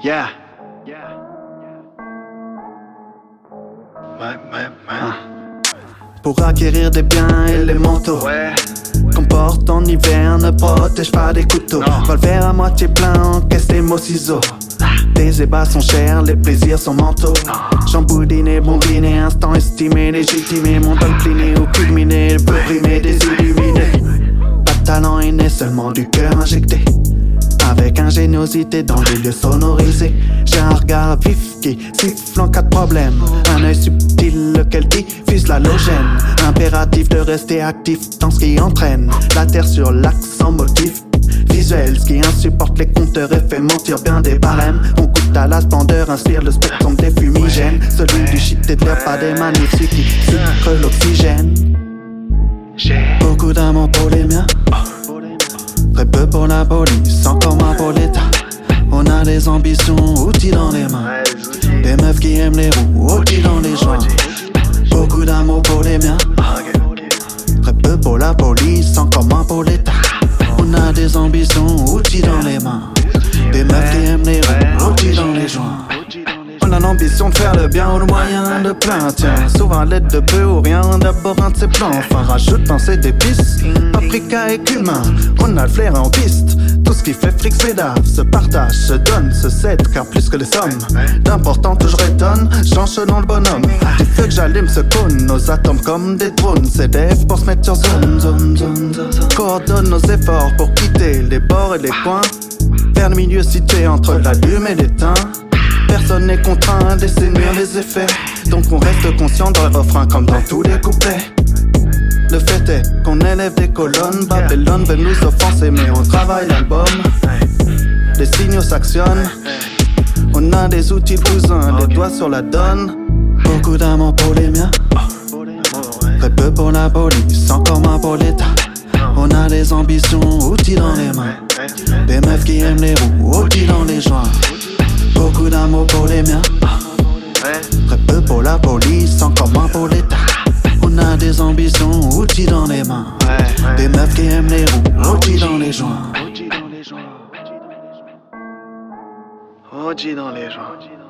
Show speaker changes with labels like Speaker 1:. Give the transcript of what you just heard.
Speaker 1: Yeah. Ouais, ouais, ouais.
Speaker 2: Pour acquérir des biens élémentaux.
Speaker 1: Ouais.
Speaker 2: Qu'on porte en hiver, ne protège pas des couteaux. Verre à moitié plein, encaisse des mots ciseaux. Tes ébats sont chers, les plaisirs sont mentaux. Jamboudiné, bombiné, instant estimé, légitimé. Mon don cliné ou culminé, rimer des illuminés. Pas de talent inné, seulement du cœur injecté. Ingéniosité dans les lieux sonorisés. J'ai un regard vif qui siffle en cas de problème. Un œil subtil, lequel diffuse l'halogène. Impératif de rester actif dans ce qui entraîne. La terre sur l'axe sans motif visuel. Ce qui insupporte les compteurs et fait mentir bien des barèmes. On goûte à la splendeur, inspire le spectre des fumigènes. Celui du shit et pas des magnifiques qui sucre l'oxygène. Beaucoup d'amour pour les miens. Très peu pour la police, des ambitions, outils dans les mains. Des meufs qui aiment les roues, outils dans les joints. Beaucoup d'amour pour les miens. Très peu pour la police, encore moins pour l'État. On a des ambitions, outils dans les mains. Des meufs qui aiment les roues, outils dans les joints. On a l'ambition de faire le bien au moyen de plein Tiens, souvent à l'aide de peu ou rien D'abord un de ses plans, enfin rajoute penser d'épices Paprika et cumin, on a le flair en piste Tout ce qui fait fric c'est d'ave Se partage, se donne, se cède Car plus que les sommes D'important toujours étonne, change selon le bonhomme Du feu que j'allume se cône Nos atomes comme des drones CDF pour se mettre sur zone, zone, zone, zone. Coordonne nos efforts pour quitter les bords et les coins Vers le milieu situé entre la lume et l'étain Personne n'est contraint d'essayer les effets. Donc on reste conscient dans le refrain comme dans tous les couplets. Le fait est qu'on élève des colonnes. Babylone veut nous offenser, mais on travaille l'album. Les signaux s'actionnent. On a des outils cousins, les doigts sur la donne. Beaucoup d'amour pour les miens. Très peu pour la police, encore moins pour l'État. On a des ambitions, outils dans les mains. Des meufs qui aiment les roues, outils dans les joints. Beaucoup d'amour pour les miens. Très peu pour la police, encore moins pour l'État. On a des ambitions, outils dans les mains.
Speaker 1: Ouais.
Speaker 2: Des meufs qui aiment les roues, outils dans les joints.
Speaker 1: OG dans les joints. OG dans les joints.